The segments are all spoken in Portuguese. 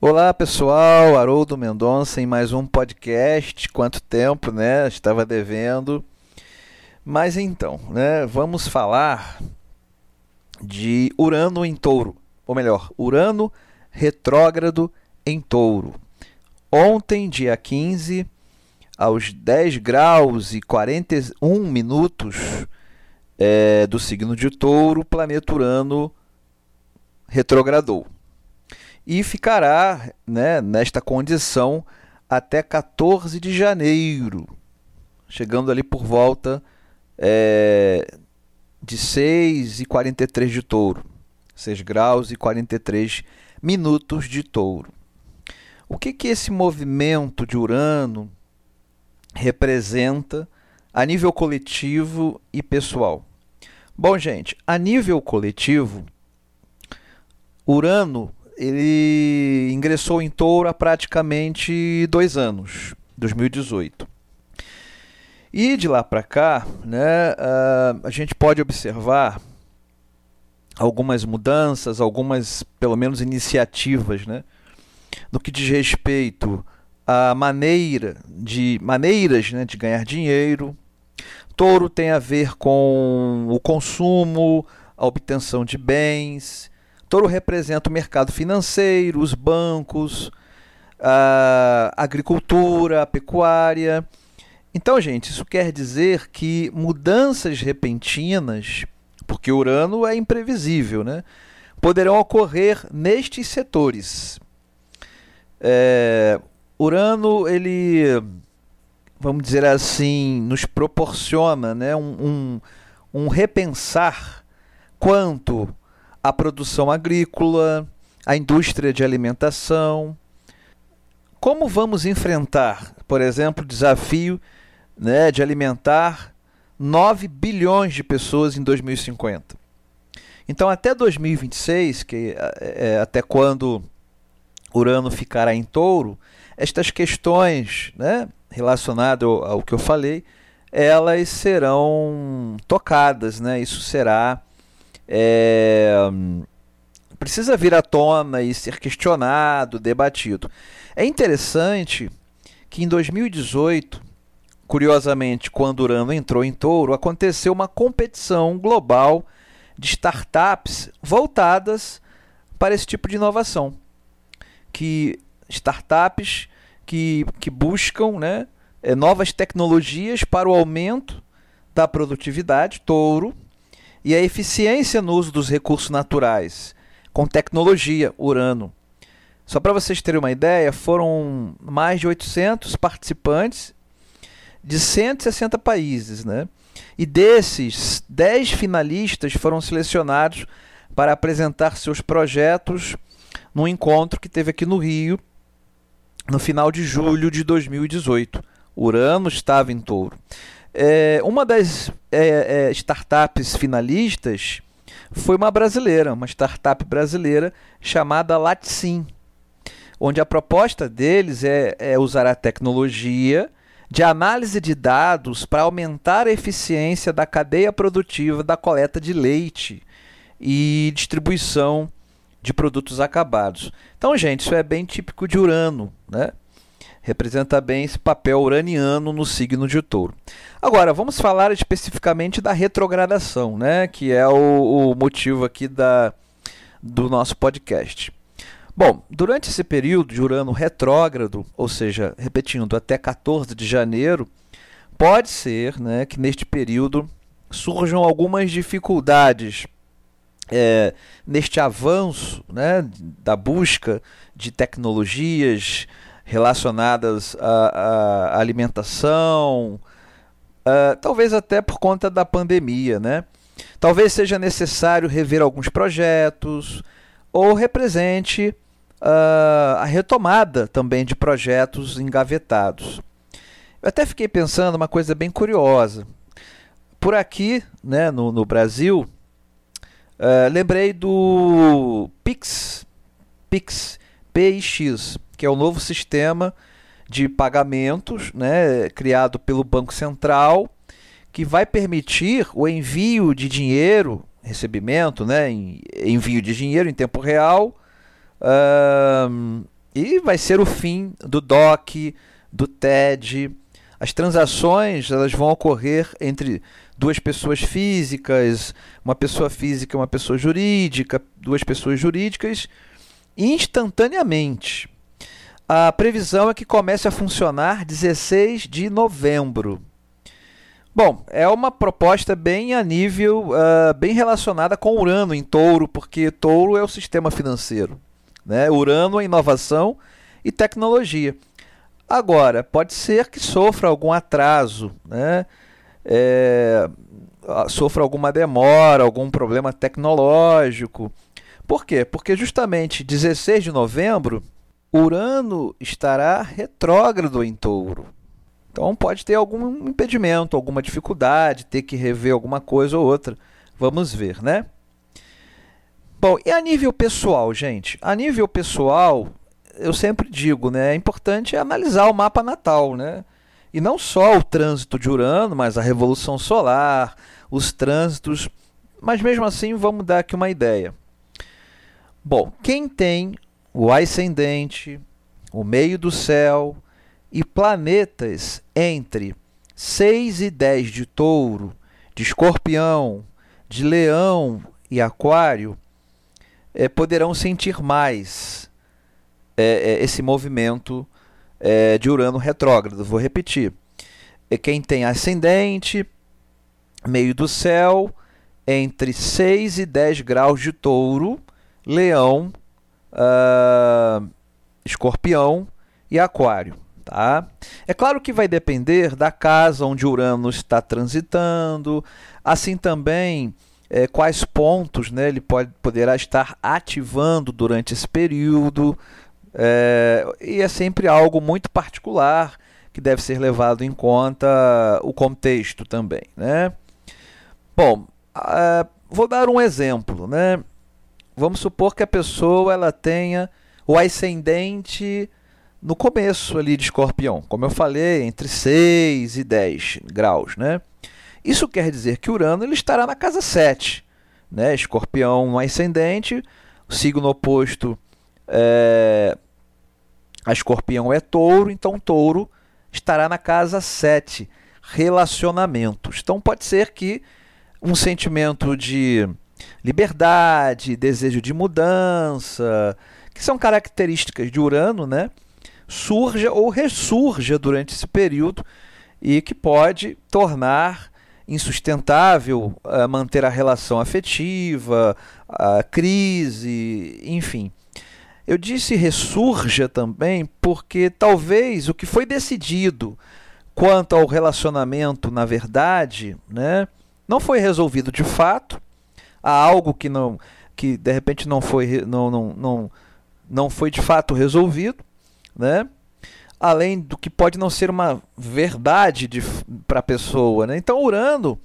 Olá pessoal, Haroldo Mendonça em mais um podcast. Quanto tempo, né? Estava devendo. Mas então, né? Vamos falar de Urano em Touro, ou melhor, Urano retrógrado em Touro. Ontem, dia 15, aos 10 graus e 41 minutos é, do signo de Touro, o planeta Urano retrogradou e ficará né, nesta condição até 14 de janeiro, chegando ali por volta é, de 6 e 43 de touro, 6 graus e 43 minutos de touro. O que, que esse movimento de Urano representa a nível coletivo e pessoal? Bom, gente, a nível coletivo, Urano ele ingressou em Touro há praticamente dois anos, 2018. E de lá para cá, né, a gente pode observar algumas mudanças, algumas, pelo menos, iniciativas, né, no que diz respeito à maneira de maneiras né, de ganhar dinheiro. Touro tem a ver com o consumo, a obtenção de bens, Touro representa o mercado financeiro, os bancos, a agricultura, a pecuária. Então, gente, isso quer dizer que mudanças repentinas, porque Urano é imprevisível, né? poderão ocorrer nestes setores. É, Urano, ele, vamos dizer assim, nos proporciona né, um, um, um repensar quanto a produção agrícola, a indústria de alimentação. Como vamos enfrentar, por exemplo, o desafio né, de alimentar 9 bilhões de pessoas em 2050? Então, até 2026, que é, até quando Urano ficará em touro, estas questões né, relacionadas ao, ao que eu falei, elas serão tocadas, né? isso será é, precisa vir à tona e ser questionado, debatido. É interessante que em 2018, curiosamente, quando Urano entrou em touro, aconteceu uma competição global de startups voltadas para esse tipo de inovação. Que startups que, que buscam né, é, novas tecnologias para o aumento da produtividade, touro, e a eficiência no uso dos recursos naturais, com tecnologia, Urano. Só para vocês terem uma ideia, foram mais de 800 participantes de 160 países, né? E desses, 10 finalistas foram selecionados para apresentar seus projetos num encontro que teve aqui no Rio no final de julho de 2018. Urano estava em touro. É, uma das é, é, startups finalistas foi uma brasileira, uma startup brasileira chamada Latsim, onde a proposta deles é, é usar a tecnologia de análise de dados para aumentar a eficiência da cadeia produtiva da coleta de leite e distribuição de produtos acabados. Então, gente, isso é bem típico de Urano, né? Representa bem esse papel uraniano no signo de touro. Agora, vamos falar especificamente da retrogradação, né, que é o, o motivo aqui da, do nosso podcast. Bom, durante esse período de Urano retrógrado, ou seja, repetindo, até 14 de janeiro, pode ser né, que neste período surjam algumas dificuldades é, neste avanço né, da busca de tecnologias, relacionadas à, à alimentação, uh, talvez até por conta da pandemia, né? Talvez seja necessário rever alguns projetos ou represente uh, a retomada também de projetos engavetados. Eu até fiquei pensando uma coisa bem curiosa. Por aqui, né, no, no Brasil, uh, lembrei do Pix, Pix, PIX, que é o novo sistema de pagamentos né, criado pelo Banco Central, que vai permitir o envio de dinheiro, recebimento, né, envio de dinheiro em tempo real, uh, E vai ser o fim do DOC, do TED. As transações elas vão ocorrer entre duas pessoas físicas, uma pessoa física e uma pessoa jurídica, duas pessoas jurídicas, instantaneamente. A previsão é que comece a funcionar 16 de novembro. Bom, é uma proposta bem a nível, uh, bem relacionada com Urano em touro, porque touro é o sistema financeiro. Né? Urano é inovação e tecnologia. Agora, pode ser que sofra algum atraso, né? É, sofra alguma demora, algum problema tecnológico. Por quê? Porque justamente 16 de novembro, Urano estará retrógrado em touro. Então pode ter algum impedimento, alguma dificuldade, ter que rever alguma coisa ou outra. Vamos ver, né? Bom, e a nível pessoal, gente? A nível pessoal, eu sempre digo, né? É importante analisar o mapa natal, né? E não só o trânsito de Urano, mas a revolução solar, os trânsitos. Mas mesmo assim, vamos dar aqui uma ideia. Bom, quem tem o ascendente, o meio do céu, e planetas entre 6 e 10 de touro, de escorpião, de leão e aquário, é, poderão sentir mais é, é, esse movimento de Urano retrógrado. Vou repetir. É quem tem ascendente, meio do céu, entre 6 e 10 graus de touro, leão, uh, escorpião e aquário. Tá? É claro que vai depender da casa onde Urano está transitando, assim também é, quais pontos né, ele pode, poderá estar ativando durante esse período. É, e é sempre algo muito particular que deve ser levado em conta o contexto também. Né? Bom, uh, vou dar um exemplo. Né? Vamos supor que a pessoa ela tenha o ascendente no começo ali de escorpião, como eu falei, entre 6 e 10 graus. Né? Isso quer dizer que Urano ele estará na casa 7. Né? Escorpião no ascendente, o signo oposto é... a escorpião é touro, então touro estará na casa 7, relacionamentos. Então pode ser que um sentimento de liberdade, desejo de mudança, que são características de Urano, né? surja ou ressurja durante esse período e que pode tornar insustentável uh, manter a relação afetiva, a crise, enfim. Eu disse ressurja também porque talvez o que foi decidido quanto ao relacionamento, na verdade, né, não foi resolvido de fato. Há algo que não que de repente não foi não, não, não, não foi de fato resolvido né? Além do que pode não ser uma verdade para a pessoa, né? Então, Urano,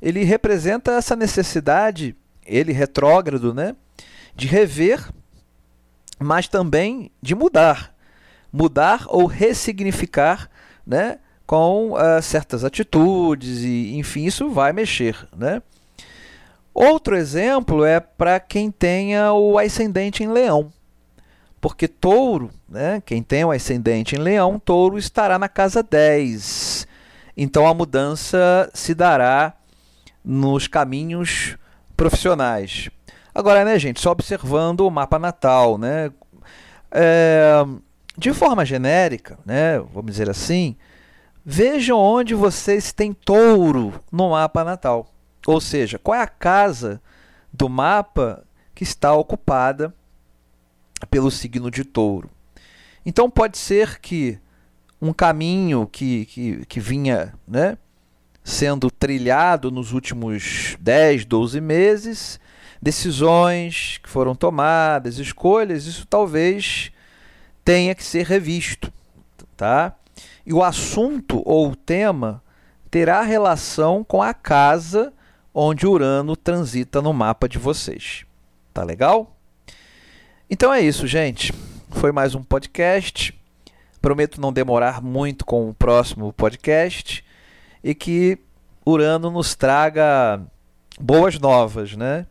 ele representa essa necessidade, ele retrógrado, né? De rever, mas também de mudar. Mudar ou ressignificar, né? Com uh, certas atitudes e, enfim, isso vai mexer, né? Outro exemplo é para quem tenha o ascendente em leão. Porque touro, né, quem tem o ascendente em leão, touro estará na casa 10. Então a mudança se dará nos caminhos profissionais. Agora, né, gente, só observando o mapa natal, né? É, de forma genérica, né, vamos dizer assim, vejam onde vocês têm touro no mapa natal. Ou seja, qual é a casa do mapa que está ocupada pelo signo de touro. Então pode ser que um caminho que, que, que vinha né, sendo trilhado nos últimos 10, 12 meses, decisões que foram tomadas, escolhas, isso talvez tenha que ser revisto. Tá? E o assunto ou o tema terá relação com a casa onde Urano transita no mapa de vocês. Tá legal? Então é isso, gente. Foi mais um podcast. Prometo não demorar muito com o próximo podcast e que Urano nos traga boas novas, né?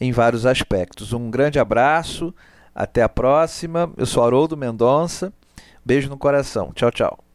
Em vários aspectos. Um grande abraço, Até a próxima. Eu sou Haroldo Mendonça. Beijo no coração. Tchau, tchau.